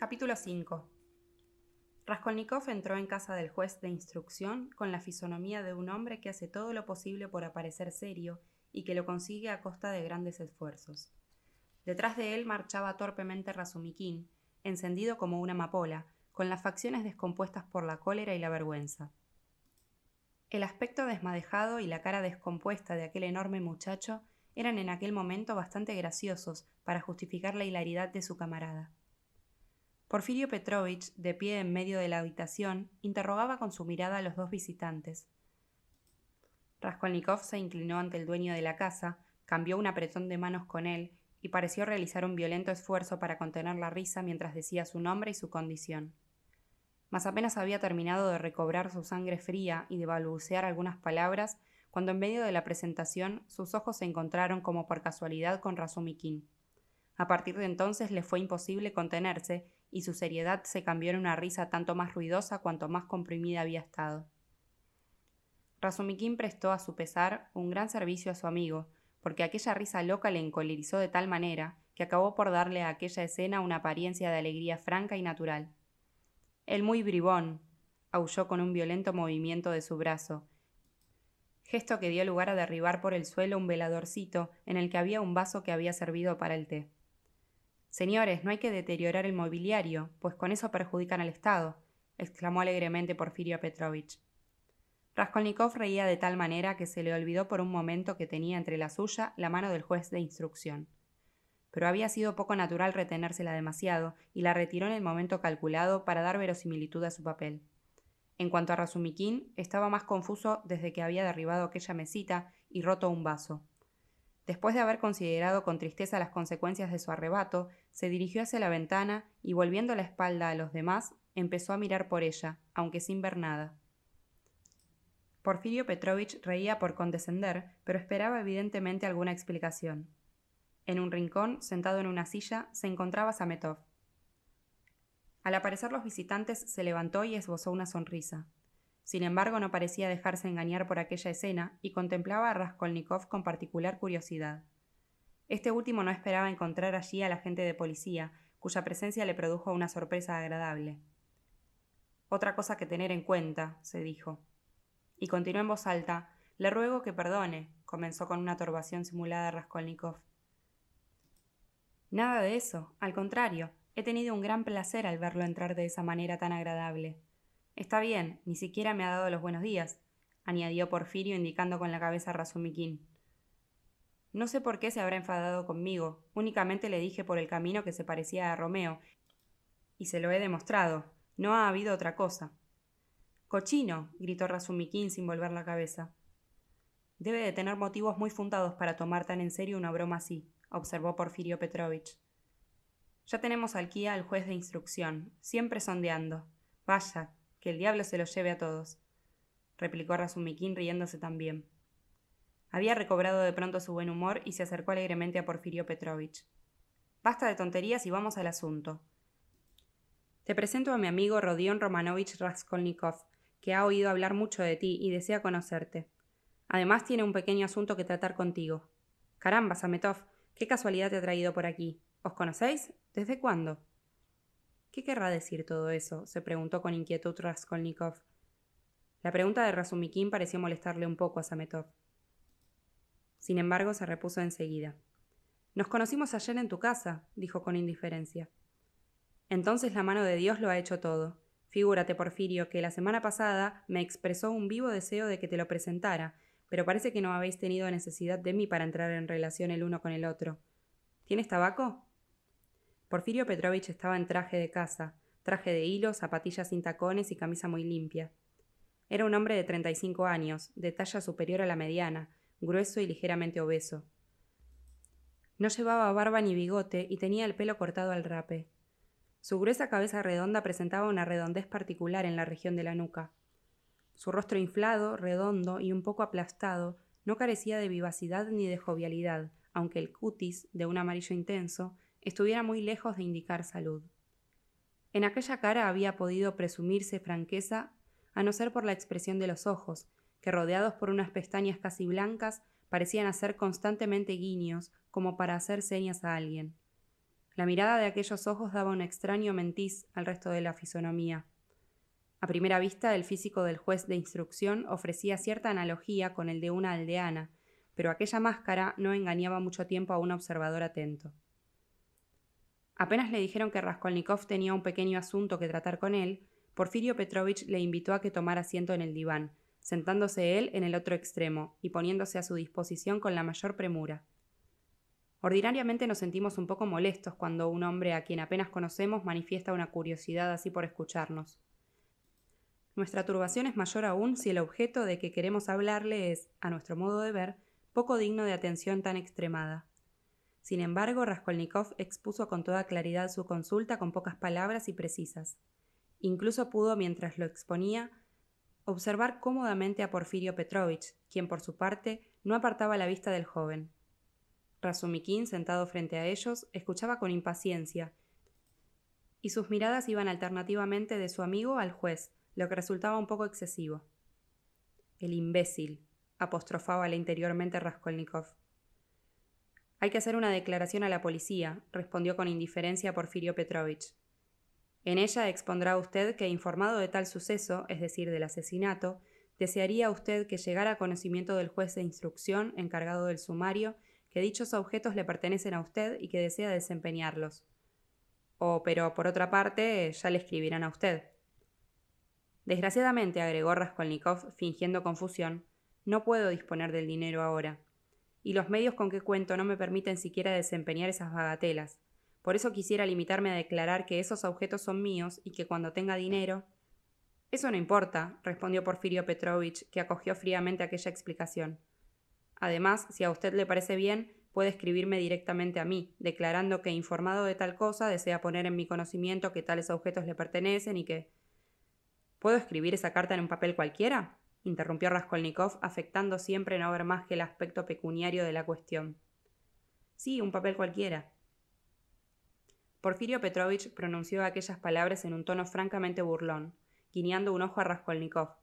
Capítulo 5 Raskolnikov entró en casa del juez de instrucción con la fisonomía de un hombre que hace todo lo posible por aparecer serio y que lo consigue a costa de grandes esfuerzos. Detrás de él marchaba torpemente Razumikin, encendido como una amapola, con las facciones descompuestas por la cólera y la vergüenza. El aspecto desmadejado y la cara descompuesta de aquel enorme muchacho eran en aquel momento bastante graciosos para justificar la hilaridad de su camarada. Porfirio Petrovich, de pie en medio de la habitación, interrogaba con su mirada a los dos visitantes. Raskolnikov se inclinó ante el dueño de la casa, cambió un apretón de manos con él y pareció realizar un violento esfuerzo para contener la risa mientras decía su nombre y su condición. Mas apenas había terminado de recobrar su sangre fría y de balbucear algunas palabras, cuando en medio de la presentación sus ojos se encontraron como por casualidad con Razumikin. A partir de entonces le fue imposible contenerse y su seriedad se cambió en una risa tanto más ruidosa cuanto más comprimida había estado. Razumikin prestó a su pesar un gran servicio a su amigo, porque aquella risa loca le encolerizó de tal manera que acabó por darle a aquella escena una apariencia de alegría franca y natural. El muy bribón, aulló con un violento movimiento de su brazo, gesto que dio lugar a derribar por el suelo un veladorcito en el que había un vaso que había servido para el té. Señores, no hay que deteriorar el mobiliario, pues con eso perjudican al Estado, exclamó alegremente Porfirio Petrovich. Raskolnikov reía de tal manera que se le olvidó por un momento que tenía entre la suya la mano del juez de instrucción. Pero había sido poco natural retenérsela demasiado y la retiró en el momento calculado para dar verosimilitud a su papel. En cuanto a Razumikin, estaba más confuso desde que había derribado aquella mesita y roto un vaso. Después de haber considerado con tristeza las consecuencias de su arrebato, se dirigió hacia la ventana y volviendo la espalda a los demás, empezó a mirar por ella, aunque sin ver nada. Porfirio Petrovich reía por condescender, pero esperaba evidentemente alguna explicación. En un rincón, sentado en una silla, se encontraba Sametov. Al aparecer los visitantes, se levantó y esbozó una sonrisa. Sin embargo, no parecía dejarse engañar por aquella escena y contemplaba a Raskolnikov con particular curiosidad. Este último no esperaba encontrar allí al agente de policía, cuya presencia le produjo una sorpresa agradable. Otra cosa que tener en cuenta, se dijo. Y continuó en voz alta, le ruego que perdone, comenzó con una turbación simulada Raskolnikov. Nada de eso, al contrario, he tenido un gran placer al verlo entrar de esa manera tan agradable. Está bien, ni siquiera me ha dado los buenos días, añadió Porfirio indicando con la cabeza a Razumikin. No sé por qué se habrá enfadado conmigo, únicamente le dije por el camino que se parecía a Romeo, y se lo he demostrado, no ha habido otra cosa. Cochino, gritó Razumikin sin volver la cabeza. Debe de tener motivos muy fundados para tomar tan en serio una broma así, observó Porfirio Petrovich. Ya tenemos aquí al juez de instrucción, siempre sondeando. Vaya, que el diablo se los lleve a todos, replicó Razumikin riéndose también. Había recobrado de pronto su buen humor y se acercó alegremente a Porfirio Petrovich. Basta de tonterías y vamos al asunto. Te presento a mi amigo Rodion Romanovich Raskolnikov, que ha oído hablar mucho de ti y desea conocerte. Además tiene un pequeño asunto que tratar contigo. Caramba, Sametov, qué casualidad te ha traído por aquí. ¿Os conocéis? ¿Desde cuándo? ¿Qué querrá decir todo eso? se preguntó con inquietud Raskolnikov. La pregunta de Razumikin pareció molestarle un poco a Sametov. Sin embargo, se repuso enseguida. Nos conocimos ayer en tu casa, dijo con indiferencia. Entonces la mano de Dios lo ha hecho todo. Figúrate, Porfirio, que la semana pasada me expresó un vivo deseo de que te lo presentara, pero parece que no habéis tenido necesidad de mí para entrar en relación el uno con el otro. ¿Tienes tabaco? Porfirio Petrovich estaba en traje de casa, traje de hilo, zapatillas sin tacones y camisa muy limpia. Era un hombre de treinta y cinco años, de talla superior a la mediana, grueso y ligeramente obeso. No llevaba barba ni bigote y tenía el pelo cortado al rape. Su gruesa cabeza redonda presentaba una redondez particular en la región de la nuca. Su rostro inflado, redondo y un poco aplastado no carecía de vivacidad ni de jovialidad, aunque el cutis, de un amarillo intenso, estuviera muy lejos de indicar salud. En aquella cara había podido presumirse franqueza, a no ser por la expresión de los ojos, que rodeados por unas pestañas casi blancas parecían hacer constantemente guiños como para hacer señas a alguien. La mirada de aquellos ojos daba un extraño mentiz al resto de la fisonomía. A primera vista, el físico del juez de instrucción ofrecía cierta analogía con el de una aldeana, pero aquella máscara no engañaba mucho tiempo a un observador atento. Apenas le dijeron que Raskolnikov tenía un pequeño asunto que tratar con él, Porfirio Petrovich le invitó a que tomara asiento en el diván, sentándose él en el otro extremo y poniéndose a su disposición con la mayor premura. Ordinariamente nos sentimos un poco molestos cuando un hombre a quien apenas conocemos manifiesta una curiosidad así por escucharnos. Nuestra turbación es mayor aún si el objeto de que queremos hablarle es, a nuestro modo de ver, poco digno de atención tan extremada. Sin embargo, Raskolnikov expuso con toda claridad su consulta con pocas palabras y precisas. Incluso pudo, mientras lo exponía, observar cómodamente a Porfirio Petrovich, quien por su parte no apartaba la vista del joven. Razumikin, sentado frente a ellos, escuchaba con impaciencia, y sus miradas iban alternativamente de su amigo al juez, lo que resultaba un poco excesivo. El imbécil, apostrofaba interiormente Raskolnikov. Hay que hacer una declaración a la policía, respondió con indiferencia Porfirio Petrovich. En ella expondrá usted que, informado de tal suceso, es decir, del asesinato, desearía usted que llegara a conocimiento del juez de instrucción encargado del sumario que dichos objetos le pertenecen a usted y que desea desempeñarlos. O, pero por otra parte, ya le escribirán a usted. Desgraciadamente, agregó Raskolnikov, fingiendo confusión, no puedo disponer del dinero ahora. Y los medios con que cuento no me permiten siquiera desempeñar esas bagatelas. Por eso quisiera limitarme a declarar que esos objetos son míos y que cuando tenga dinero. Eso no importa, respondió Porfirio Petrovich, que acogió fríamente aquella explicación. Además, si a usted le parece bien, puede escribirme directamente a mí, declarando que, informado de tal cosa, desea poner en mi conocimiento que tales objetos le pertenecen y que. ¿Puedo escribir esa carta en un papel cualquiera? Interrumpió Raskolnikov, afectando siempre no ver más que el aspecto pecuniario de la cuestión. Sí, un papel cualquiera. Porfirio Petrovich pronunció aquellas palabras en un tono francamente burlón, guiñando un ojo a Raskolnikov.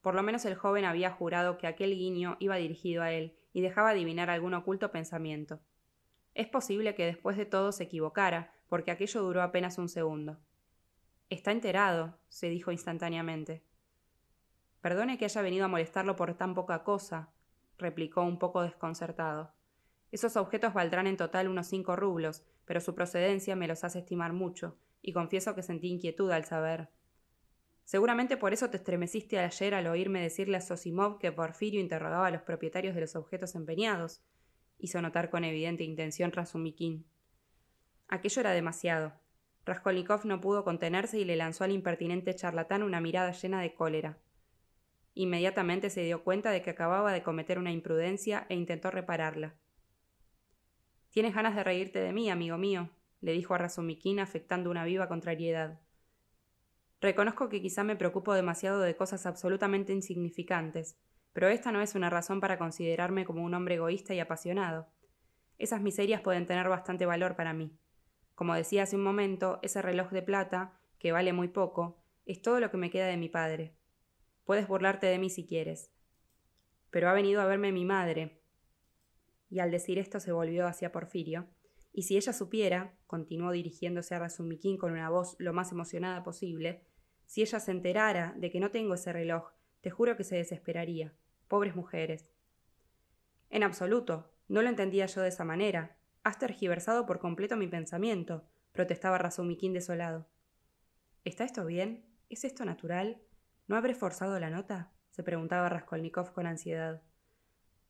Por lo menos el joven había jurado que aquel guiño iba dirigido a él y dejaba adivinar algún oculto pensamiento. Es posible que después de todo se equivocara, porque aquello duró apenas un segundo. Está enterado, se dijo instantáneamente. Perdone que haya venido a molestarlo por tan poca cosa, replicó un poco desconcertado. Esos objetos valdrán en total unos cinco rublos, pero su procedencia me los hace estimar mucho, y confieso que sentí inquietud al saber. Seguramente por eso te estremeciste ayer al oírme decirle a Sosimov que Porfirio interrogaba a los propietarios de los objetos empeñados, hizo notar con evidente intención Razumikin. Aquello era demasiado. Raskolnikov no pudo contenerse y le lanzó al impertinente charlatán una mirada llena de cólera. Inmediatamente se dio cuenta de que acababa de cometer una imprudencia e intentó repararla. Tienes ganas de reírte de mí, amigo mío, le dijo a Razumikin afectando una viva contrariedad. Reconozco que quizá me preocupo demasiado de cosas absolutamente insignificantes, pero esta no es una razón para considerarme como un hombre egoísta y apasionado. Esas miserias pueden tener bastante valor para mí. Como decía hace un momento, ese reloj de plata, que vale muy poco, es todo lo que me queda de mi padre. Puedes burlarte de mí si quieres. Pero ha venido a verme mi madre. Y al decir esto se volvió hacia Porfirio. Y si ella supiera, continuó dirigiéndose a Razumikin con una voz lo más emocionada posible, si ella se enterara de que no tengo ese reloj, te juro que se desesperaría. Pobres mujeres. En absoluto, no lo entendía yo de esa manera. Has tergiversado por completo mi pensamiento, protestaba Razumikin desolado. ¿Está esto bien? ¿Es esto natural? ¿No habré forzado la nota? se preguntaba Raskolnikov con ansiedad.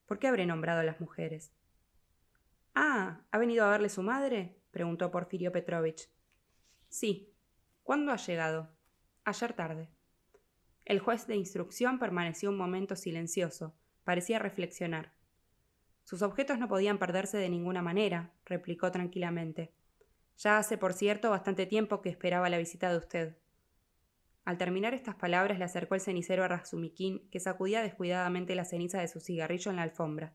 ¿Por qué habré nombrado a las mujeres? Ah, ¿ha venido a verle su madre? preguntó Porfirio Petrovich. Sí. ¿Cuándo ha llegado? Ayer tarde. El juez de instrucción permaneció un momento silencioso, parecía reflexionar. Sus objetos no podían perderse de ninguna manera, replicó tranquilamente. Ya hace, por cierto, bastante tiempo que esperaba la visita de usted. Al terminar estas palabras le acercó el cenicero a Razumikin, que sacudía descuidadamente la ceniza de su cigarrillo en la alfombra.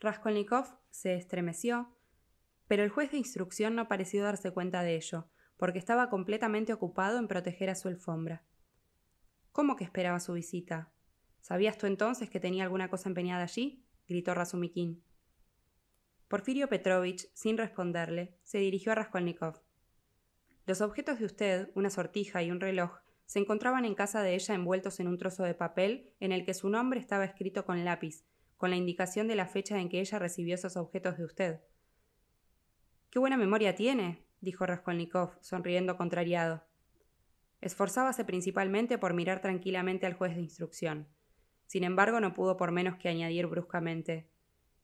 Raskolnikov se estremeció, pero el juez de instrucción no pareció darse cuenta de ello, porque estaba completamente ocupado en proteger a su alfombra. ¿Cómo que esperaba su visita? ¿Sabías tú entonces que tenía alguna cosa empeñada allí? gritó Razumikin. Porfirio Petrovich, sin responderle, se dirigió a Raskolnikov. Los objetos de usted, una sortija y un reloj, se encontraban en casa de ella envueltos en un trozo de papel en el que su nombre estaba escrito con lápiz, con la indicación de la fecha en que ella recibió esos objetos de usted. Qué buena memoria tiene, dijo Raskolnikov, sonriendo contrariado. Esforzábase principalmente por mirar tranquilamente al juez de instrucción. Sin embargo, no pudo por menos que añadir bruscamente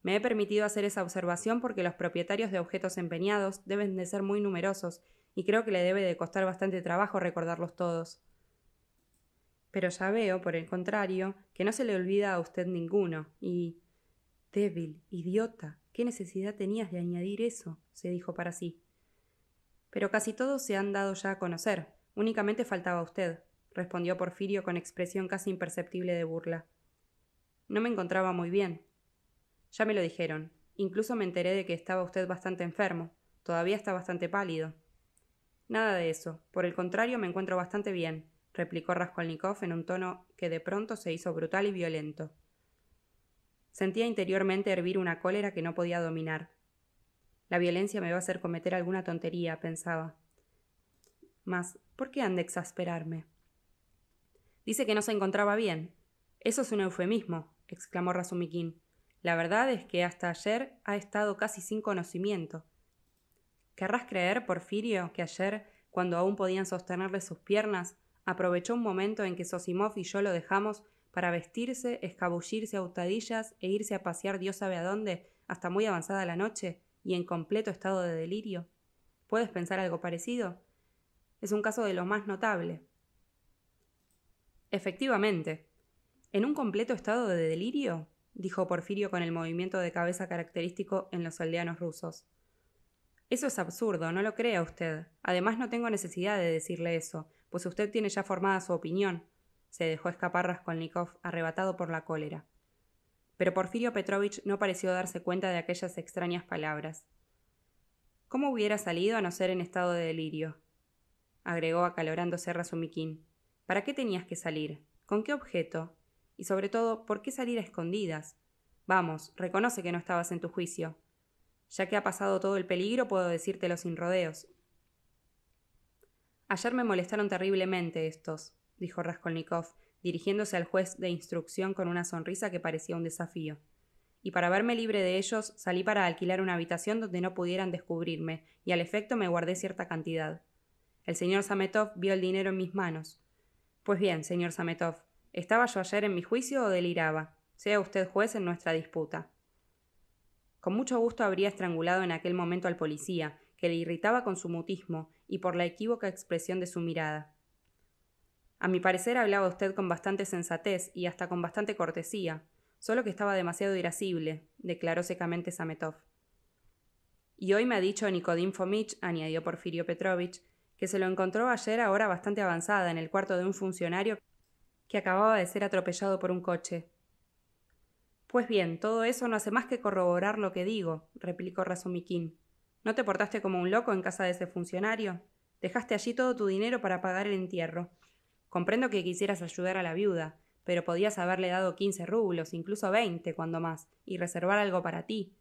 me he permitido hacer esa observación porque los propietarios de objetos empeñados deben de ser muy numerosos y creo que le debe de costar bastante trabajo recordarlos todos. Pero ya veo, por el contrario, que no se le olvida a usted ninguno, y. débil, idiota, ¿qué necesidad tenías de añadir eso? se dijo para sí. Pero casi todos se han dado ya a conocer, únicamente faltaba usted, respondió Porfirio con expresión casi imperceptible de burla. No me encontraba muy bien, ya me lo dijeron. Incluso me enteré de que estaba usted bastante enfermo. Todavía está bastante pálido. Nada de eso. Por el contrario, me encuentro bastante bien, replicó Raskolnikov en un tono que de pronto se hizo brutal y violento. Sentía interiormente hervir una cólera que no podía dominar. La violencia me va a hacer cometer alguna tontería, pensaba. Mas, ¿por qué han de exasperarme? Dice que no se encontraba bien. Eso es un eufemismo, exclamó Razumikin. La verdad es que hasta ayer ha estado casi sin conocimiento. ¿Querrás creer, Porfirio, que ayer, cuando aún podían sostenerle sus piernas, aprovechó un momento en que Sosimov y yo lo dejamos para vestirse, escabullirse a hurtadillas e irse a pasear Dios sabe a dónde hasta muy avanzada la noche y en completo estado de delirio? ¿Puedes pensar algo parecido? Es un caso de lo más notable. Efectivamente. ¿En un completo estado de delirio? dijo Porfirio con el movimiento de cabeza característico en los aldeanos rusos. Eso es absurdo, no lo crea usted. Además no tengo necesidad de decirle eso, pues usted tiene ya formada su opinión. Se dejó escapar Raskolnikov, arrebatado por la cólera. Pero Porfirio Petrovich no pareció darse cuenta de aquellas extrañas palabras. ¿Cómo hubiera salido a no ser en estado de delirio? agregó acalorándose Razumikin. ¿Para qué tenías que salir? ¿Con qué objeto? Y sobre todo, ¿por qué salir a escondidas? Vamos, reconoce que no estabas en tu juicio. Ya que ha pasado todo el peligro, puedo decírtelo sin rodeos. Ayer me molestaron terriblemente estos, dijo Raskolnikov, dirigiéndose al juez de instrucción con una sonrisa que parecía un desafío. Y para verme libre de ellos, salí para alquilar una habitación donde no pudieran descubrirme, y al efecto me guardé cierta cantidad. El señor Sametov vio el dinero en mis manos. Pues bien, señor Sametov, ¿Estaba yo ayer en mi juicio o deliraba? Sea usted juez en nuestra disputa. Con mucho gusto habría estrangulado en aquel momento al policía, que le irritaba con su mutismo y por la equívoca expresión de su mirada. A mi parecer hablaba usted con bastante sensatez y hasta con bastante cortesía, solo que estaba demasiado irascible, declaró secamente Sametov. Y hoy me ha dicho Nicodim Fomich, añadió Porfirio Petrovich, que se lo encontró ayer a hora bastante avanzada en el cuarto de un funcionario que acababa de ser atropellado por un coche. Pues bien, todo eso no hace más que corroborar lo que digo, replicó Razumikin. ¿No te portaste como un loco en casa de ese funcionario? Dejaste allí todo tu dinero para pagar el entierro. Comprendo que quisieras ayudar a la viuda, pero podías haberle dado quince rublos, incluso veinte, cuando más, y reservar algo para ti.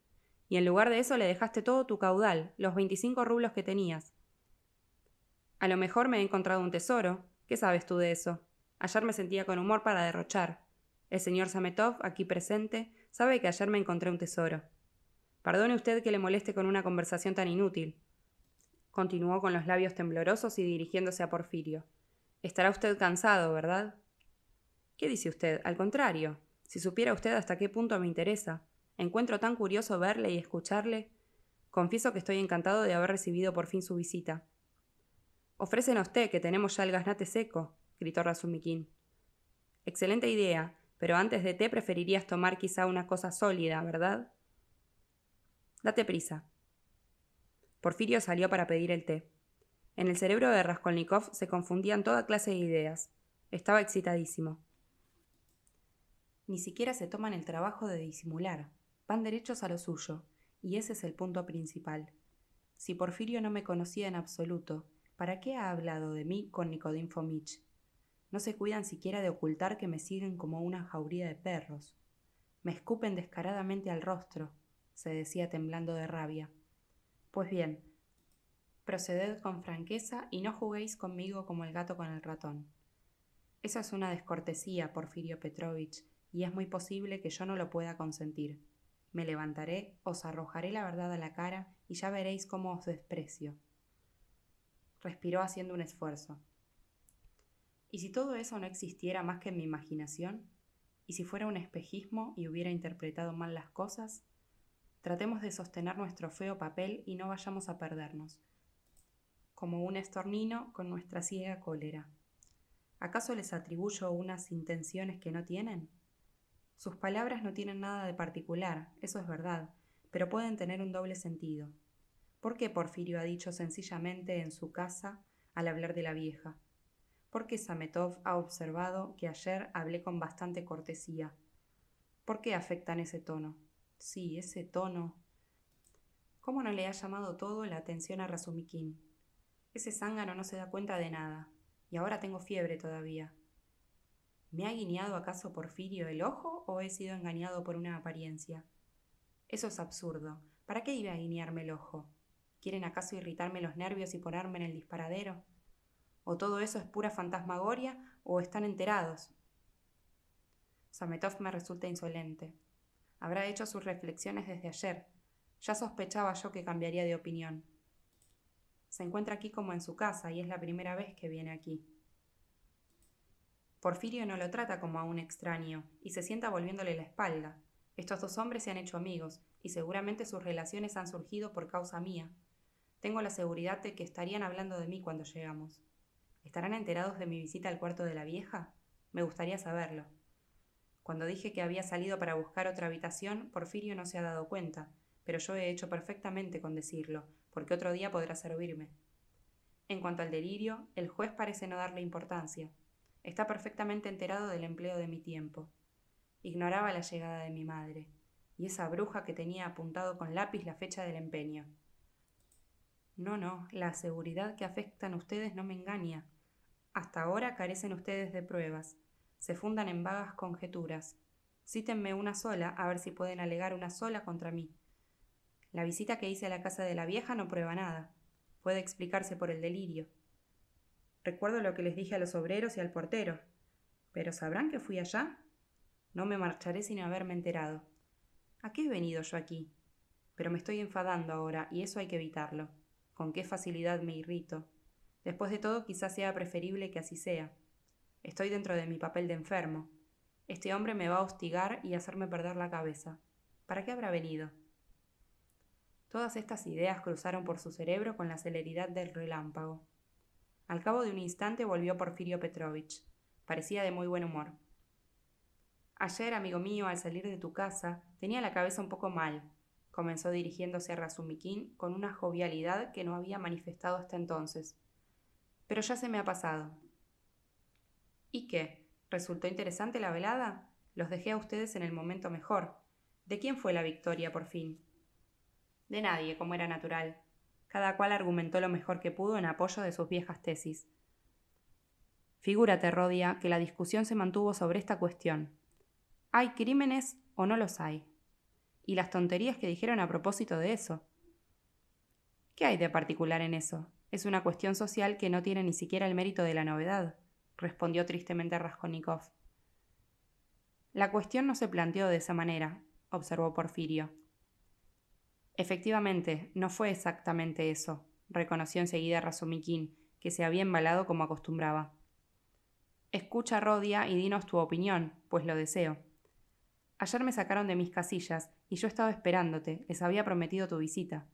Y en lugar de eso le dejaste todo tu caudal, los veinticinco rublos que tenías. A lo mejor me he encontrado un tesoro. ¿Qué sabes tú de eso? Ayer me sentía con humor para derrochar. El señor Sametov, aquí presente, sabe que ayer me encontré un tesoro. Perdone usted que le moleste con una conversación tan inútil. Continuó con los labios temblorosos y dirigiéndose a Porfirio. Estará usted cansado, ¿verdad? ¿Qué dice usted? Al contrario. Si supiera usted hasta qué punto me interesa. Encuentro tan curioso verle y escucharle. Confieso que estoy encantado de haber recibido por fin su visita. Ofrécenos té, que tenemos ya el gaznate seco, gritó Razumikin. Excelente idea, pero antes de té preferirías tomar quizá una cosa sólida, ¿verdad? Date prisa. Porfirio salió para pedir el té. En el cerebro de Raskolnikov se confundían toda clase de ideas. Estaba excitadísimo. Ni siquiera se toman el trabajo de disimular. Van derechos a lo suyo, y ese es el punto principal. Si Porfirio no me conocía en absoluto, ¿para qué ha hablado de mí con Nicodim Fomich? No se cuidan siquiera de ocultar que me siguen como una jauría de perros. Me escupen descaradamente al rostro. se decía temblando de rabia. Pues bien, proceded con franqueza y no juguéis conmigo como el gato con el ratón. Eso es una descortesía, Porfirio Petrovich, y es muy posible que yo no lo pueda consentir. Me levantaré, os arrojaré la verdad a la cara y ya veréis cómo os desprecio. Respiró haciendo un esfuerzo. ¿Y si todo eso no existiera más que en mi imaginación? ¿Y si fuera un espejismo y hubiera interpretado mal las cosas? Tratemos de sostener nuestro feo papel y no vayamos a perdernos, como un estornino con nuestra ciega cólera. ¿Acaso les atribuyo unas intenciones que no tienen? Sus palabras no tienen nada de particular, eso es verdad, pero pueden tener un doble sentido. ¿Por qué Porfirio ha dicho sencillamente en su casa al hablar de la vieja? ¿Por qué Sametov ha observado que ayer hablé con bastante cortesía? ¿Por qué afectan ese tono? Sí, ese tono. ¿Cómo no le ha llamado todo la atención a Razumikin? Ese zángano no se da cuenta de nada, y ahora tengo fiebre todavía. ¿Me ha guiñado acaso Porfirio el ojo o he sido engañado por una apariencia? Eso es absurdo. ¿Para qué iba a guiñarme el ojo? ¿Quieren acaso irritarme los nervios y ponerme en el disparadero? ¿O todo eso es pura fantasmagoria o están enterados? Sametov me resulta insolente. Habrá hecho sus reflexiones desde ayer. Ya sospechaba yo que cambiaría de opinión. Se encuentra aquí como en su casa y es la primera vez que viene aquí. Porfirio no lo trata como a un extraño y se sienta volviéndole la espalda. Estos dos hombres se han hecho amigos y seguramente sus relaciones han surgido por causa mía. Tengo la seguridad de que estarían hablando de mí cuando llegamos. ¿Estarán enterados de mi visita al cuarto de la vieja? Me gustaría saberlo. Cuando dije que había salido para buscar otra habitación, Porfirio no se ha dado cuenta, pero yo he hecho perfectamente con decirlo, porque otro día podrá servirme. En cuanto al delirio, el juez parece no darle importancia. Está perfectamente enterado del empleo de mi tiempo. Ignoraba la llegada de mi madre, y esa bruja que tenía apuntado con lápiz la fecha del empeño. No, no, la seguridad que afectan ustedes no me engaña. Hasta ahora carecen ustedes de pruebas, se fundan en vagas conjeturas. Cítenme una sola, a ver si pueden alegar una sola contra mí. La visita que hice a la casa de la vieja no prueba nada. Puede explicarse por el delirio. Recuerdo lo que les dije a los obreros y al portero. ¿Pero sabrán que fui allá? No me marcharé sin haberme enterado. ¿A qué he venido yo aquí? Pero me estoy enfadando ahora, y eso hay que evitarlo. Con qué facilidad me irrito. Después de todo, quizás sea preferible que así sea. Estoy dentro de mi papel de enfermo. Este hombre me va a hostigar y hacerme perder la cabeza. ¿Para qué habrá venido? Todas estas ideas cruzaron por su cerebro con la celeridad del relámpago. Al cabo de un instante volvió Porfirio Petrovich. Parecía de muy buen humor. Ayer, amigo mío, al salir de tu casa, tenía la cabeza un poco mal, comenzó dirigiéndose a Razumikin con una jovialidad que no había manifestado hasta entonces. Pero ya se me ha pasado. ¿Y qué? ¿Resultó interesante la velada? Los dejé a ustedes en el momento mejor. ¿De quién fue la victoria, por fin? De nadie, como era natural. Cada cual argumentó lo mejor que pudo en apoyo de sus viejas tesis. Figúrate, Rodia, que la discusión se mantuvo sobre esta cuestión. ¿Hay crímenes o no los hay? Y las tonterías que dijeron a propósito de eso. ¿Qué hay de particular en eso? Es una cuestión social que no tiene ni siquiera el mérito de la novedad respondió tristemente Raskolnikov. La cuestión no se planteó de esa manera, observó Porfirio. Efectivamente, no fue exactamente eso, reconoció enseguida Razumikin, que se había embalado como acostumbraba. Escucha, Rodia, y dinos tu opinión, pues lo deseo. Ayer me sacaron de mis casillas y yo estaba esperándote, les había prometido tu visita.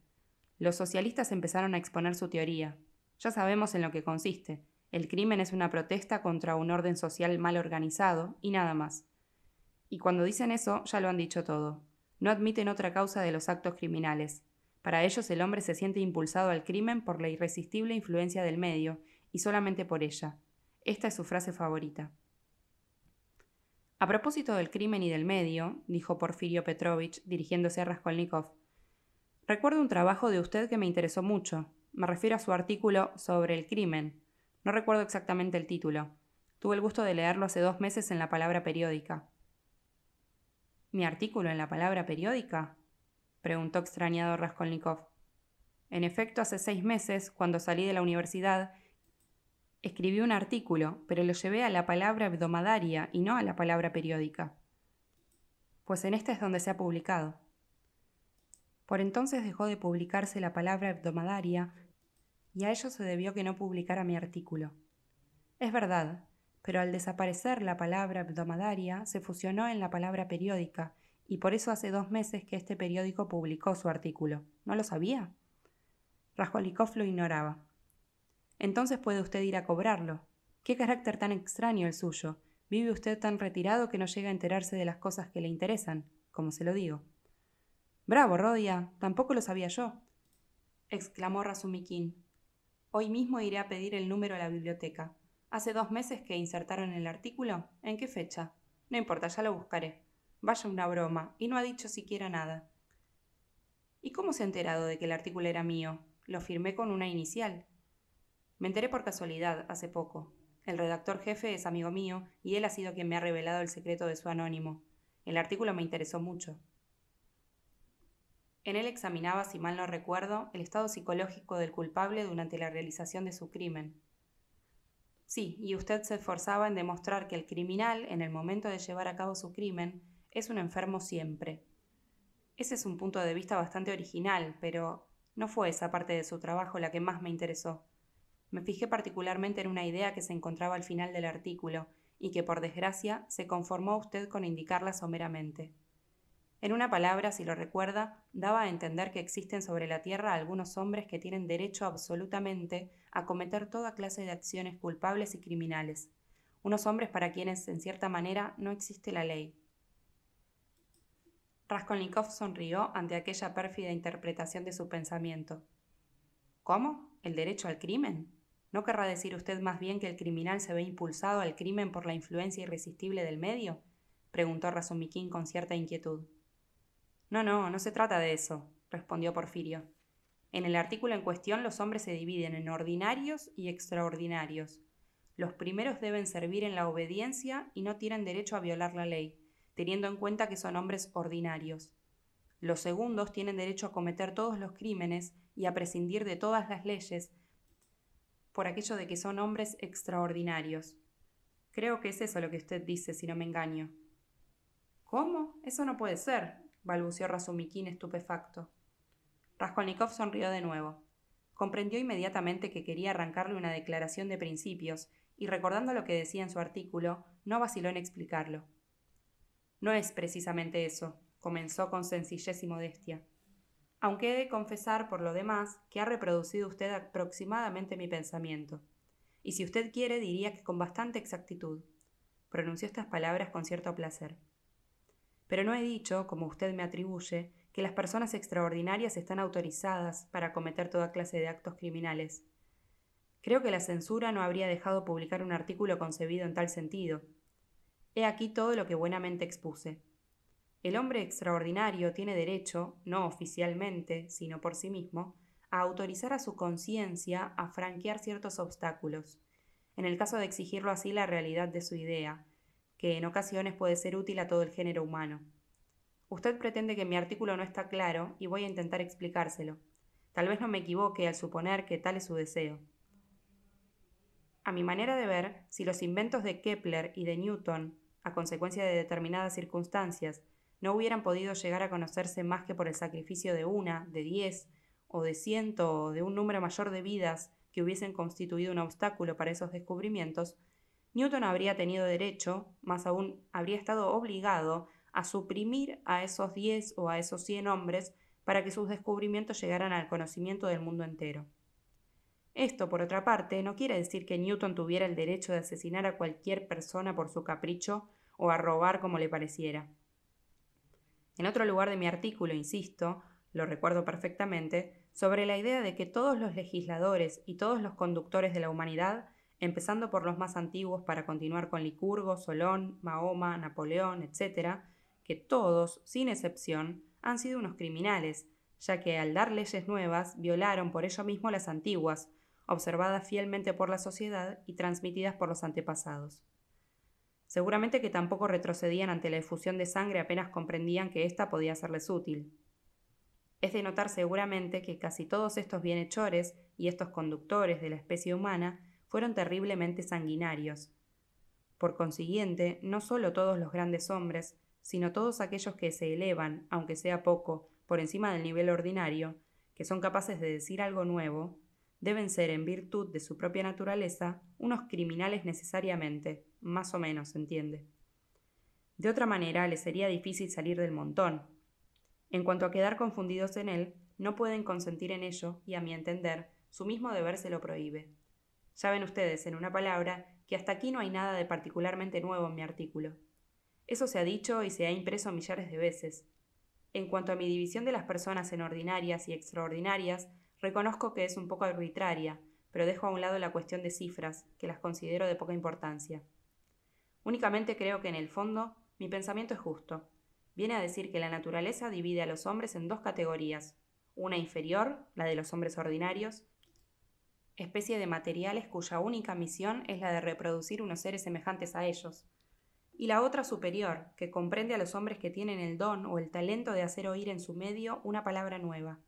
Los socialistas empezaron a exponer su teoría. Ya sabemos en lo que consiste, el crimen es una protesta contra un orden social mal organizado y nada más. Y cuando dicen eso, ya lo han dicho todo. No admiten otra causa de los actos criminales. Para ellos el hombre se siente impulsado al crimen por la irresistible influencia del medio, y solamente por ella. Esta es su frase favorita. A propósito del crimen y del medio, dijo Porfirio Petrovich, dirigiéndose a Raskolnikov, recuerdo un trabajo de usted que me interesó mucho. Me refiero a su artículo sobre el crimen, no recuerdo exactamente el título. Tuve el gusto de leerlo hace dos meses en la palabra periódica. ¿Mi artículo en la palabra periódica? preguntó extrañado Raskolnikov. En efecto, hace seis meses, cuando salí de la universidad, escribí un artículo, pero lo llevé a la palabra hebdomadaria y no a la palabra periódica. Pues en este es donde se ha publicado. Por entonces dejó de publicarse la palabra hebdomadaria y a ello se debió que no publicara mi artículo. Es verdad, pero al desaparecer la palabra hebdomadaria se fusionó en la palabra periódica y por eso hace dos meses que este periódico publicó su artículo. ¿No lo sabía? Raskolnikov lo ignoraba. Entonces puede usted ir a cobrarlo. ¿Qué carácter tan extraño el suyo? Vive usted tan retirado que no llega a enterarse de las cosas que le interesan, como se lo digo. Bravo, Rodia, tampoco lo sabía yo, exclamó Razumikin. Hoy mismo iré a pedir el número a la biblioteca. Hace dos meses que insertaron el artículo. ¿En qué fecha? No importa, ya lo buscaré. Vaya una broma, y no ha dicho siquiera nada. ¿Y cómo se ha enterado de que el artículo era mío? Lo firmé con una inicial. Me enteré por casualidad, hace poco. El redactor jefe es amigo mío y él ha sido quien me ha revelado el secreto de su anónimo. El artículo me interesó mucho. En él examinaba, si mal no recuerdo, el estado psicológico del culpable durante la realización de su crimen. Sí, y usted se esforzaba en demostrar que el criminal, en el momento de llevar a cabo su crimen, es un enfermo siempre. Ese es un punto de vista bastante original, pero no fue esa parte de su trabajo la que más me interesó. Me fijé particularmente en una idea que se encontraba al final del artículo y que, por desgracia, se conformó usted con indicarla someramente. En una palabra, si lo recuerda, daba a entender que existen sobre la Tierra algunos hombres que tienen derecho absolutamente a cometer toda clase de acciones culpables y criminales, unos hombres para quienes, en cierta manera, no existe la ley. Raskolnikov sonrió ante aquella pérfida interpretación de su pensamiento. ¿Cómo? ¿El derecho al crimen? ¿No querrá decir usted más bien que el criminal se ve impulsado al crimen por la influencia irresistible del medio? preguntó Razumikin con cierta inquietud. No, no, no se trata de eso, respondió Porfirio. En el artículo en cuestión los hombres se dividen en ordinarios y extraordinarios. Los primeros deben servir en la obediencia y no tienen derecho a violar la ley, teniendo en cuenta que son hombres ordinarios. Los segundos tienen derecho a cometer todos los crímenes y a prescindir de todas las leyes por aquello de que son hombres extraordinarios. Creo que es eso lo que usted dice, si no me engaño. ¿Cómo? Eso no puede ser, balbuceó Razumikin estupefacto. Raskolnikov sonrió de nuevo. Comprendió inmediatamente que quería arrancarle una declaración de principios, y recordando lo que decía en su artículo, no vaciló en explicarlo. No es precisamente eso, comenzó con sencillez y modestia. Aunque he de confesar, por lo demás, que ha reproducido usted aproximadamente mi pensamiento. Y si usted quiere, diría que con bastante exactitud. Pronunció estas palabras con cierto placer. Pero no he dicho, como usted me atribuye, que las personas extraordinarias están autorizadas para cometer toda clase de actos criminales. Creo que la censura no habría dejado publicar un artículo concebido en tal sentido. He aquí todo lo que buenamente expuse. El hombre extraordinario tiene derecho, no oficialmente, sino por sí mismo, a autorizar a su conciencia a franquear ciertos obstáculos, en el caso de exigirlo así la realidad de su idea, que en ocasiones puede ser útil a todo el género humano. Usted pretende que mi artículo no está claro y voy a intentar explicárselo. Tal vez no me equivoque al suponer que tal es su deseo. A mi manera de ver, si los inventos de Kepler y de Newton, a consecuencia de determinadas circunstancias, no hubieran podido llegar a conocerse más que por el sacrificio de una, de diez, o de ciento, o de un número mayor de vidas que hubiesen constituido un obstáculo para esos descubrimientos, Newton habría tenido derecho, más aún habría estado obligado, a suprimir a esos diez o a esos cien hombres para que sus descubrimientos llegaran al conocimiento del mundo entero. Esto, por otra parte, no quiere decir que Newton tuviera el derecho de asesinar a cualquier persona por su capricho o a robar como le pareciera. En otro lugar de mi artículo, insisto, lo recuerdo perfectamente, sobre la idea de que todos los legisladores y todos los conductores de la humanidad empezando por los más antiguos para continuar con Licurgo, Solón, Mahoma, Napoleón, etc., que todos, sin excepción, han sido unos criminales, ya que al dar leyes nuevas violaron por ello mismo las antiguas, observadas fielmente por la sociedad y transmitidas por los antepasados. Seguramente que tampoco retrocedían ante la efusión de sangre apenas comprendían que ésta podía serles útil. Es de notar seguramente que casi todos estos bienhechores y estos conductores de la especie humana fueron terriblemente sanguinarios. Por consiguiente, no solo todos los grandes hombres, sino todos aquellos que se elevan, aunque sea poco, por encima del nivel ordinario, que son capaces de decir algo nuevo, deben ser, en virtud de su propia naturaleza, unos criminales necesariamente, más o menos, entiende. De otra manera, les sería difícil salir del montón. En cuanto a quedar confundidos en él, no pueden consentir en ello, y a mi entender, su mismo deber se lo prohíbe. Ya ven ustedes, en una palabra, que hasta aquí no hay nada de particularmente nuevo en mi artículo. Eso se ha dicho y se ha impreso millares de veces. En cuanto a mi división de las personas en ordinarias y extraordinarias, reconozco que es un poco arbitraria, pero dejo a un lado la cuestión de cifras, que las considero de poca importancia. Únicamente creo que en el fondo mi pensamiento es justo. Viene a decir que la naturaleza divide a los hombres en dos categorías, una inferior, la de los hombres ordinarios, especie de materiales cuya única misión es la de reproducir unos seres semejantes a ellos, y la otra superior, que comprende a los hombres que tienen el don o el talento de hacer oír en su medio una palabra nueva.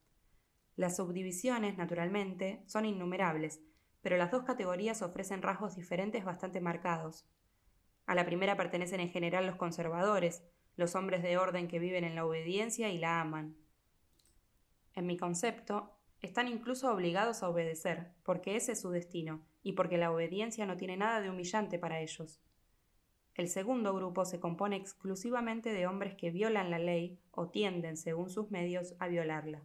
Las subdivisiones, naturalmente, son innumerables, pero las dos categorías ofrecen rasgos diferentes bastante marcados. A la primera pertenecen en general los conservadores, los hombres de orden que viven en la obediencia y la aman. En mi concepto, están incluso obligados a obedecer, porque ese es su destino, y porque la obediencia no tiene nada de humillante para ellos. El segundo grupo se compone exclusivamente de hombres que violan la ley o tienden, según sus medios, a violarla.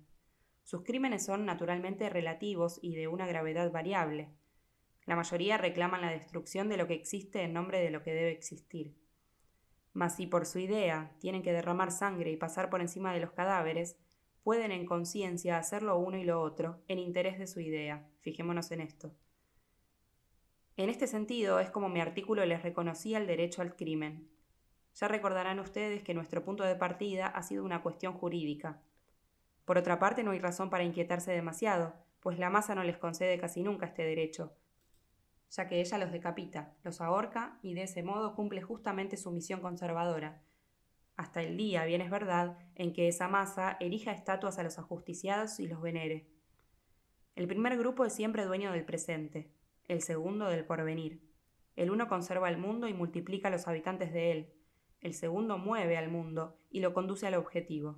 Sus crímenes son naturalmente relativos y de una gravedad variable. La mayoría reclaman la destrucción de lo que existe en nombre de lo que debe existir. Mas si por su idea tienen que derramar sangre y pasar por encima de los cadáveres, pueden en conciencia hacer lo uno y lo otro, en interés de su idea. Fijémonos en esto. En este sentido es como mi artículo les reconocía el derecho al crimen. Ya recordarán ustedes que nuestro punto de partida ha sido una cuestión jurídica. Por otra parte, no hay razón para inquietarse demasiado, pues la masa no les concede casi nunca este derecho, ya que ella los decapita, los ahorca y de ese modo cumple justamente su misión conservadora, hasta el día, bien es verdad, en que esa masa erija estatuas a los ajusticiados y los venere. El primer grupo es siempre dueño del presente, el segundo del porvenir. El uno conserva el mundo y multiplica a los habitantes de él, el segundo mueve al mundo y lo conduce al objetivo.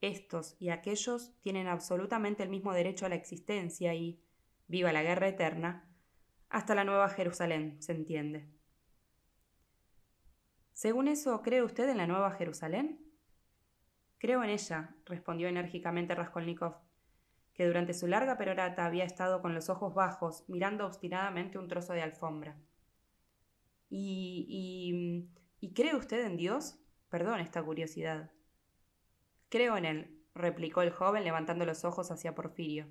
Estos y aquellos tienen absolutamente el mismo derecho a la existencia y, viva la guerra eterna, hasta la Nueva Jerusalén, se entiende. Según eso, ¿cree usted en la Nueva Jerusalén? Creo en ella, respondió enérgicamente Raskolnikov, que durante su larga perorata había estado con los ojos bajos, mirando obstinadamente un trozo de alfombra. ¿Y, y, ¿y cree usted en Dios? Perdón esta curiosidad. Creo en él, replicó el joven levantando los ojos hacia Porfirio.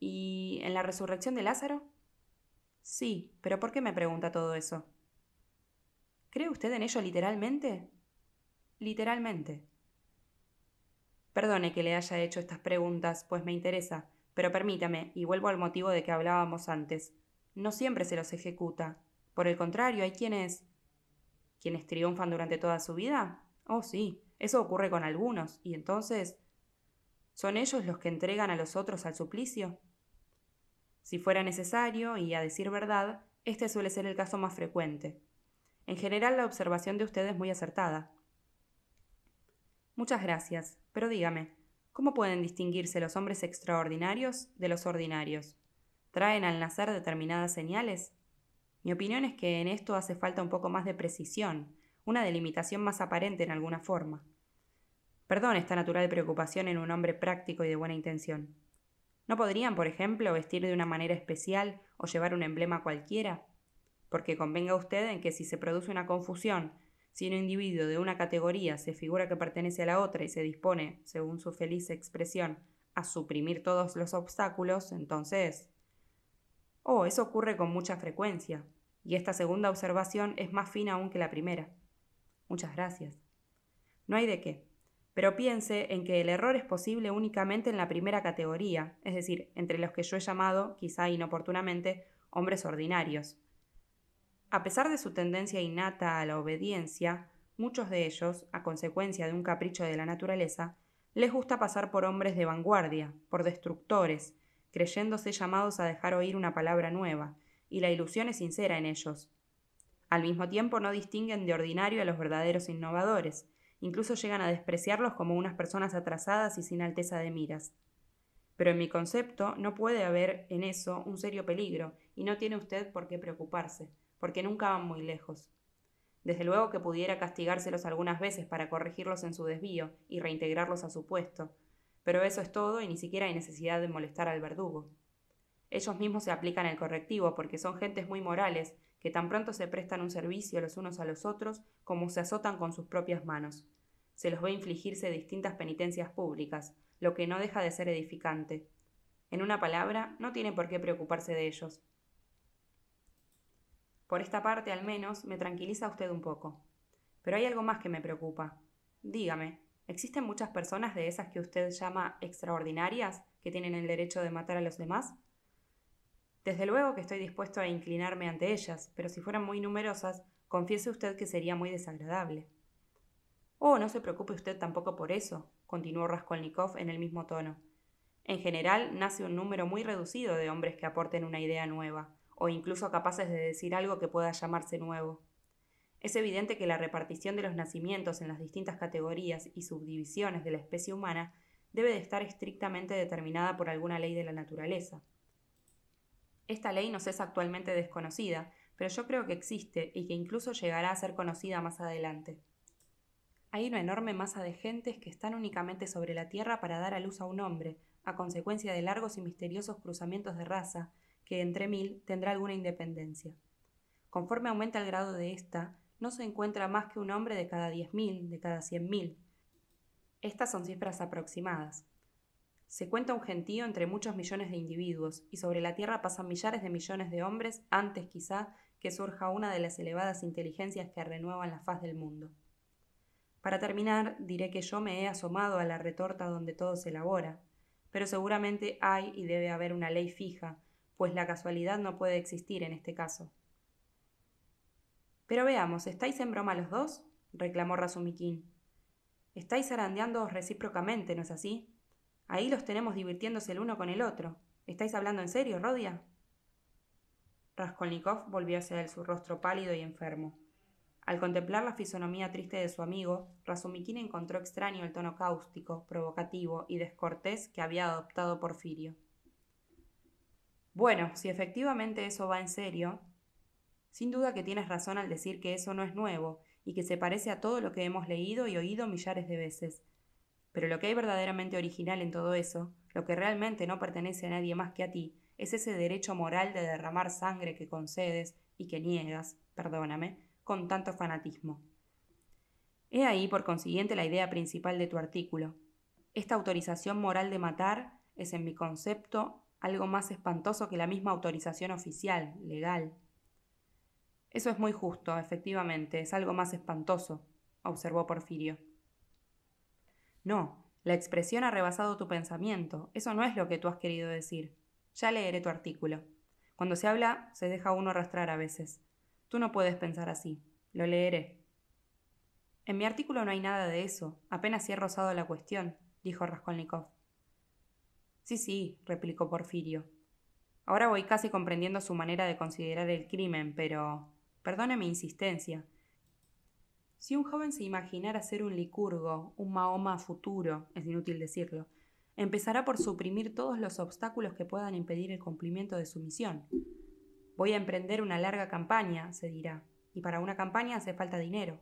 ¿Y en la resurrección de Lázaro? Sí, pero ¿por qué me pregunta todo eso? ¿Cree usted en ello literalmente? Literalmente. Perdone que le haya hecho estas preguntas, pues me interesa, pero permítame, y vuelvo al motivo de que hablábamos antes. No siempre se los ejecuta. Por el contrario, hay quienes. ¿Quienes triunfan durante toda su vida? Oh, sí, eso ocurre con algunos, y entonces. ¿Son ellos los que entregan a los otros al suplicio? Si fuera necesario, y a decir verdad, este suele ser el caso más frecuente. En general la observación de usted es muy acertada. Muchas gracias, pero dígame, ¿cómo pueden distinguirse los hombres extraordinarios de los ordinarios? ¿Traen al nacer determinadas señales? Mi opinión es que en esto hace falta un poco más de precisión, una delimitación más aparente en alguna forma. Perdón esta natural preocupación en un hombre práctico y de buena intención. ¿No podrían, por ejemplo, vestir de una manera especial o llevar un emblema cualquiera? Porque convenga usted en que si se produce una confusión, si un individuo de una categoría se figura que pertenece a la otra y se dispone, según su feliz expresión, a suprimir todos los obstáculos, entonces... Oh, eso ocurre con mucha frecuencia, y esta segunda observación es más fina aún que la primera. Muchas gracias. No hay de qué. Pero piense en que el error es posible únicamente en la primera categoría, es decir, entre los que yo he llamado, quizá inoportunamente, hombres ordinarios, a pesar de su tendencia innata a la obediencia, muchos de ellos, a consecuencia de un capricho de la naturaleza, Les gusta pasar por hombres de vanguardia, por destructores, creyéndose llamados a dejar oír una palabra nueva, y la ilusión es sincera en ellos. Al mismo tiempo no distinguen de ordinario a los verdaderos innovadores, incluso llegan a despreciarlos como unas personas atrasadas y sin alteza de miras. Pero en mi concepto no puede haber en eso un serio peligro, y no tiene usted por qué preocuparse, porque nunca van muy lejos. Desde luego que pudiera castigárselos algunas veces para corregirlos en su desvío y reintegrarlos a su puesto, pero eso es todo y ni siquiera hay necesidad de molestar al verdugo. Ellos mismos se aplican el correctivo porque son gentes muy morales que tan pronto se prestan un servicio los unos a los otros como se azotan con sus propias manos. Se los ve infligirse distintas penitencias públicas, lo que no deja de ser edificante. En una palabra, no tiene por qué preocuparse de ellos. Por esta parte, al menos, me tranquiliza usted un poco. Pero hay algo más que me preocupa. Dígame, ¿existen muchas personas de esas que usted llama extraordinarias que tienen el derecho de matar a los demás? Desde luego que estoy dispuesto a inclinarme ante ellas, pero si fueran muy numerosas, confiese usted que sería muy desagradable. Oh, no se preocupe usted tampoco por eso, continuó Raskolnikov en el mismo tono. En general, nace un número muy reducido de hombres que aporten una idea nueva, o incluso capaces de decir algo que pueda llamarse nuevo. Es evidente que la repartición de los nacimientos en las distintas categorías y subdivisiones de la especie humana debe de estar estrictamente determinada por alguna ley de la naturaleza. Esta ley nos es actualmente desconocida, pero yo creo que existe y que incluso llegará a ser conocida más adelante. Hay una enorme masa de gentes que están únicamente sobre la Tierra para dar a luz a un hombre, a consecuencia de largos y misteriosos cruzamientos de raza, que entre mil tendrá alguna independencia. Conforme aumenta el grado de esta, no se encuentra más que un hombre de cada diez mil, de cada cien mil. Estas son cifras aproximadas. Se cuenta un gentío entre muchos millones de individuos, y sobre la Tierra pasan millares de millones de hombres antes quizá que surja una de las elevadas inteligencias que renuevan la faz del mundo. Para terminar, diré que yo me he asomado a la retorta donde todo se elabora, pero seguramente hay y debe haber una ley fija, pues la casualidad no puede existir en este caso. Pero veamos, ¿estáis en broma los dos? reclamó Razumikin. Estáis zarandeándoos recíprocamente, ¿no es así? Ahí los tenemos divirtiéndose el uno con el otro. ¿Estáis hablando en serio, Rodia? Raskolnikov volvió hacia él su rostro pálido y enfermo. Al contemplar la fisonomía triste de su amigo, Razumikin encontró extraño el tono cáustico, provocativo y descortés que había adoptado Porfirio. Bueno, si efectivamente eso va en serio, sin duda que tienes razón al decir que eso no es nuevo y que se parece a todo lo que hemos leído y oído millares de veces. Pero lo que hay verdaderamente original en todo eso, lo que realmente no pertenece a nadie más que a ti, es ese derecho moral de derramar sangre que concedes y que niegas, perdóname, con tanto fanatismo. He ahí, por consiguiente, la idea principal de tu artículo. Esta autorización moral de matar es, en mi concepto, algo más espantoso que la misma autorización oficial, legal. Eso es muy justo, efectivamente, es algo más espantoso, observó Porfirio. No, la expresión ha rebasado tu pensamiento. Eso no es lo que tú has querido decir. Ya leeré tu artículo. Cuando se habla, se deja uno arrastrar a veces. Tú no puedes pensar así. Lo leeré. En mi artículo no hay nada de eso. Apenas si he rozado la cuestión, dijo Raskolnikov. Sí, sí, replicó Porfirio. Ahora voy casi comprendiendo su manera de considerar el crimen, pero. Perdone mi insistencia. Si un joven se imaginara ser un licurgo, un Mahoma futuro, es inútil decirlo, empezará por suprimir todos los obstáculos que puedan impedir el cumplimiento de su misión. Voy a emprender una larga campaña, se dirá, y para una campaña hace falta dinero,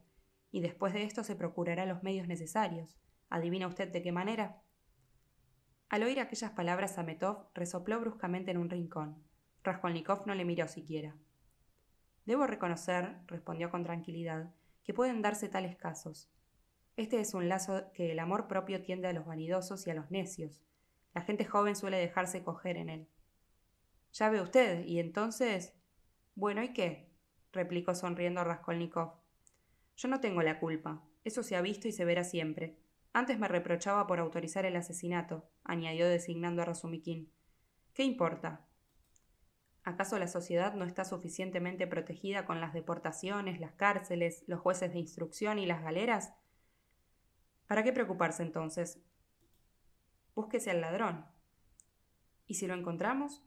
y después de esto se procurará los medios necesarios. ¿Adivina usted de qué manera? Al oír aquellas palabras, Ametov resopló bruscamente en un rincón. Raskolnikov no le miró siquiera. Debo reconocer, respondió con tranquilidad, que pueden darse tales casos. Este es un lazo que el amor propio tiende a los vanidosos y a los necios. La gente joven suele dejarse coger en él. Ya ve usted, y entonces. Bueno, ¿y qué? replicó sonriendo Raskolnikov. Yo no tengo la culpa. Eso se ha visto y se verá siempre. Antes me reprochaba por autorizar el asesinato, añadió designando a Razumikin. ¿Qué importa? ¿Acaso la sociedad no está suficientemente protegida con las deportaciones, las cárceles, los jueces de instrucción y las galeras? ¿Para qué preocuparse entonces? Búsquese al ladrón. ¿Y si lo encontramos?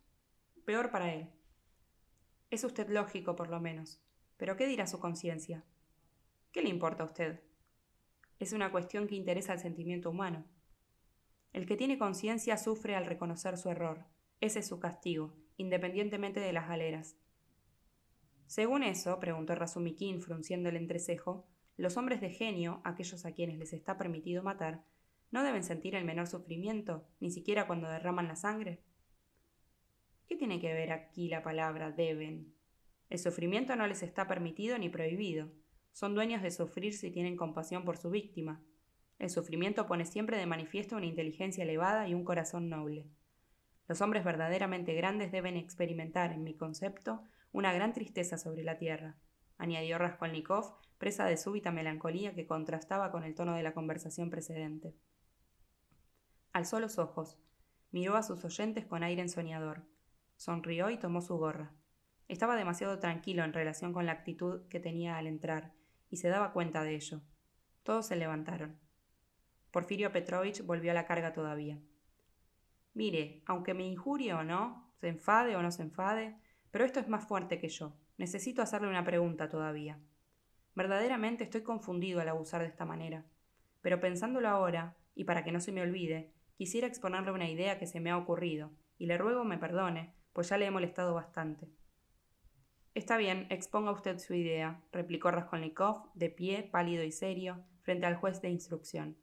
Peor para él. Es usted lógico, por lo menos. Pero ¿qué dirá su conciencia? ¿Qué le importa a usted? Es una cuestión que interesa al sentimiento humano. El que tiene conciencia sufre al reconocer su error. Ese es su castigo, independientemente de las galeras. Según eso, preguntó Razumikin frunciendo el entrecejo, los hombres de genio, aquellos a quienes les está permitido matar, ¿no deben sentir el menor sufrimiento, ni siquiera cuando derraman la sangre? ¿Qué tiene que ver aquí la palabra deben? El sufrimiento no les está permitido ni prohibido. Son dueños de sufrir si tienen compasión por su víctima. El sufrimiento pone siempre de manifiesto una inteligencia elevada y un corazón noble. Los hombres verdaderamente grandes deben experimentar, en mi concepto, una gran tristeza sobre la tierra, añadió Raskolnikov, presa de súbita melancolía que contrastaba con el tono de la conversación precedente. Alzó los ojos, miró a sus oyentes con aire ensoñador, sonrió y tomó su gorra. Estaba demasiado tranquilo en relación con la actitud que tenía al entrar, y se daba cuenta de ello. Todos se levantaron. Porfirio Petrovich volvió a la carga todavía. Mire, aunque me injurie o no, se enfade o no se enfade, pero esto es más fuerte que yo. Necesito hacerle una pregunta todavía. Verdaderamente estoy confundido al abusar de esta manera. Pero pensándolo ahora, y para que no se me olvide, quisiera exponerle una idea que se me ha ocurrido, y le ruego me perdone, pues ya le he molestado bastante. Está bien, exponga usted su idea, replicó Raskolnikov, de pie, pálido y serio, frente al juez de instrucción.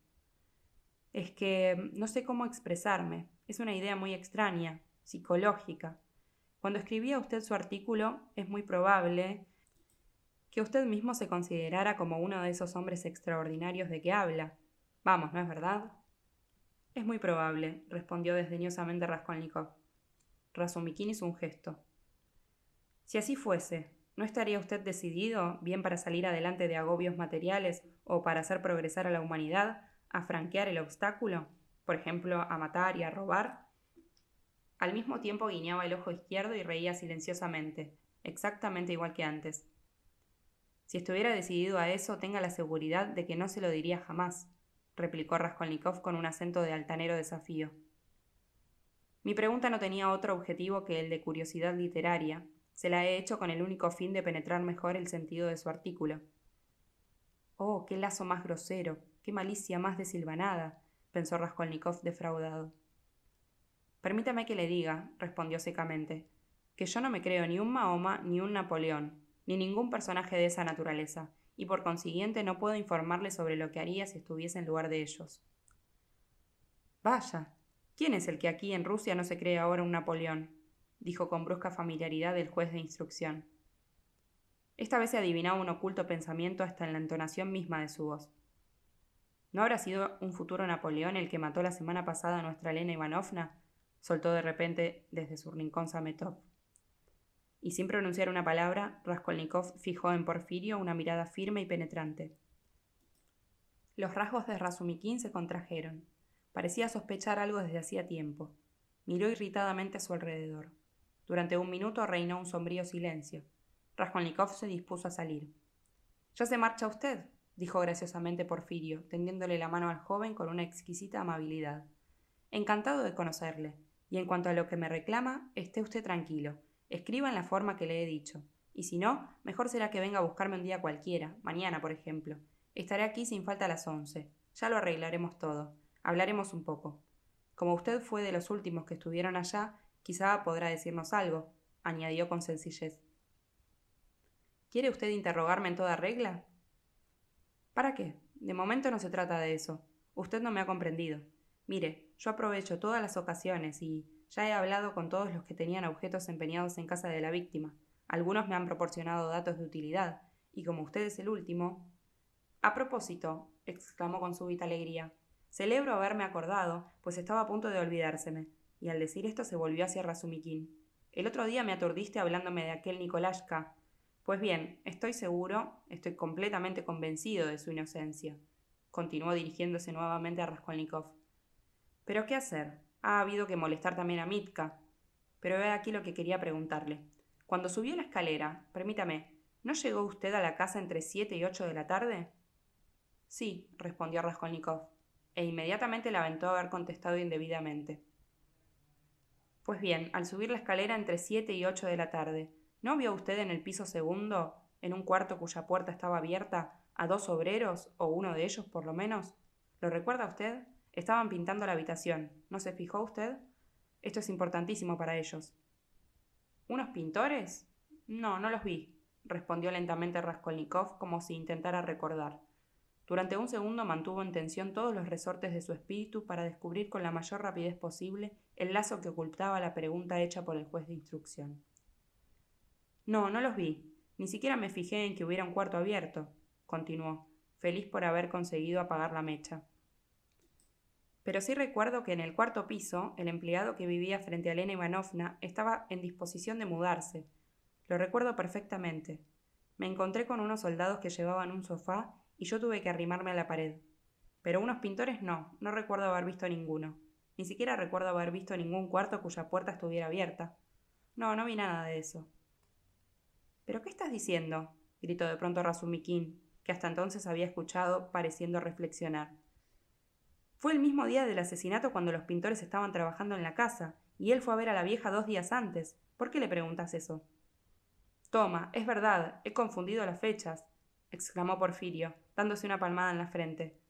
Es que no sé cómo expresarme. Es una idea muy extraña, psicológica. Cuando escribía usted su artículo, es muy probable que usted mismo se considerara como uno de esos hombres extraordinarios de que habla. Vamos, ¿no es verdad? Es muy probable, respondió desdeñosamente Raskolnikov. Razumikin hizo un gesto. Si así fuese, ¿no estaría usted decidido, bien para salir adelante de agobios materiales o para hacer progresar a la humanidad, a franquear el obstáculo, por ejemplo, a matar y a robar? Al mismo tiempo guiñaba el ojo izquierdo y reía silenciosamente, exactamente igual que antes. Si estuviera decidido a eso, tenga la seguridad de que no se lo diría jamás, replicó Raskolnikov con un acento de altanero desafío. Mi pregunta no tenía otro objetivo que el de curiosidad literaria. Se la he hecho con el único fin de penetrar mejor el sentido de su artículo. Oh, qué lazo más grosero, qué malicia más desilvanada, pensó Raskolnikov defraudado. Permítame que le diga, respondió secamente, que yo no me creo ni un Mahoma ni un Napoleón, ni ningún personaje de esa naturaleza, y por consiguiente no puedo informarle sobre lo que haría si estuviese en lugar de ellos. Vaya, ¿quién es el que aquí en Rusia no se cree ahora un Napoleón? Dijo con brusca familiaridad el juez de instrucción. Esta vez se adivinaba un oculto pensamiento hasta en la entonación misma de su voz. ¿No habrá sido un futuro Napoleón el que mató la semana pasada a nuestra Elena Ivanovna? soltó de repente desde su rincón Sametov. Y sin pronunciar una palabra, Raskolnikov fijó en Porfirio una mirada firme y penetrante. Los rasgos de Razumikin se contrajeron. Parecía sospechar algo desde hacía tiempo. Miró irritadamente a su alrededor. Durante un minuto reinó un sombrío silencio. Raskolnikov se dispuso a salir. ¿Ya se marcha usted? dijo graciosamente Porfirio, tendiéndole la mano al joven con una exquisita amabilidad. Encantado de conocerle. Y en cuanto a lo que me reclama, esté usted tranquilo. Escriba en la forma que le he dicho. Y si no, mejor será que venga a buscarme un día cualquiera, mañana, por ejemplo. Estaré aquí sin falta a las once. Ya lo arreglaremos todo. Hablaremos un poco. Como usted fue de los últimos que estuvieron allá, quizá podrá decirnos algo, añadió con sencillez. ¿Quiere usted interrogarme en toda regla? ¿Para qué? De momento no se trata de eso. Usted no me ha comprendido. Mire, yo aprovecho todas las ocasiones y ya he hablado con todos los que tenían objetos empeñados en casa de la víctima. Algunos me han proporcionado datos de utilidad, y como usted es el último. A propósito, exclamó con súbita alegría, celebro haberme acordado, pues estaba a punto de olvidárseme, y al decir esto se volvió hacia Razumikin. El otro día me aturdiste hablándome de aquel Nikolashka, pues bien, estoy seguro, estoy completamente convencido de su inocencia, continuó dirigiéndose nuevamente a Raskolnikov. Pero ¿qué hacer? Ha habido que molestar también a Mitka. Pero ve aquí lo que quería preguntarle. Cuando subió la escalera, permítame, ¿no llegó usted a la casa entre siete y ocho de la tarde? Sí, respondió Raskolnikov. e inmediatamente lamentó haber contestado indebidamente. Pues bien, al subir la escalera entre siete y ocho de la tarde, ¿no vio usted en el piso segundo, en un cuarto cuya puerta estaba abierta, a dos obreros, o uno de ellos por lo menos? ¿Lo recuerda usted? Estaban pintando la habitación. ¿No se fijó usted? Esto es importantísimo para ellos. ¿Unos pintores? No, no los vi, respondió lentamente Raskolnikov como si intentara recordar. Durante un segundo mantuvo en tensión todos los resortes de su espíritu para descubrir con la mayor rapidez posible el lazo que ocultaba la pregunta hecha por el juez de instrucción. No, no los vi. Ni siquiera me fijé en que hubiera un cuarto abierto, continuó, feliz por haber conseguido apagar la mecha. Pero sí recuerdo que en el cuarto piso, el empleado que vivía frente a Elena Ivanovna estaba en disposición de mudarse. Lo recuerdo perfectamente. Me encontré con unos soldados que llevaban un sofá y yo tuve que arrimarme a la pared. Pero unos pintores no, no recuerdo haber visto ninguno. Ni siquiera recuerdo haber visto ningún cuarto cuya puerta estuviera abierta. No, no vi nada de eso. ¿Pero qué estás diciendo? gritó de pronto Razumikin, que hasta entonces había escuchado, pareciendo reflexionar. Fue el mismo día del asesinato cuando los pintores estaban trabajando en la casa, y él fue a ver a la vieja dos días antes. ¿Por qué le preguntas eso? Toma, es verdad, he confundido las fechas exclamó Porfirio, dándose una palmada en la frente.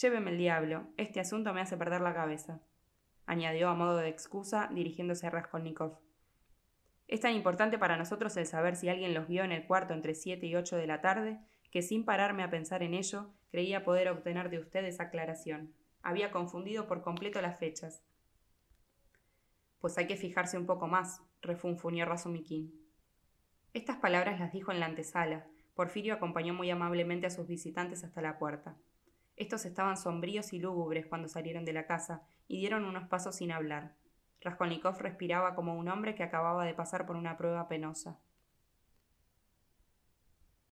Lléveme el diablo, este asunto me hace perder la cabeza, añadió a modo de excusa, dirigiéndose a Raskolnikov. Es tan importante para nosotros el saber si alguien los vio en el cuarto entre siete y ocho de la tarde, que sin pararme a pensar en ello, creía poder obtener de usted esa aclaración. Había confundido por completo las fechas. Pues hay que fijarse un poco más, refunfuñó Razumikin. Estas palabras las dijo en la antesala, Porfirio acompañó muy amablemente a sus visitantes hasta la puerta. Estos estaban sombríos y lúgubres cuando salieron de la casa y dieron unos pasos sin hablar. Raskolnikov respiraba como un hombre que acababa de pasar por una prueba penosa.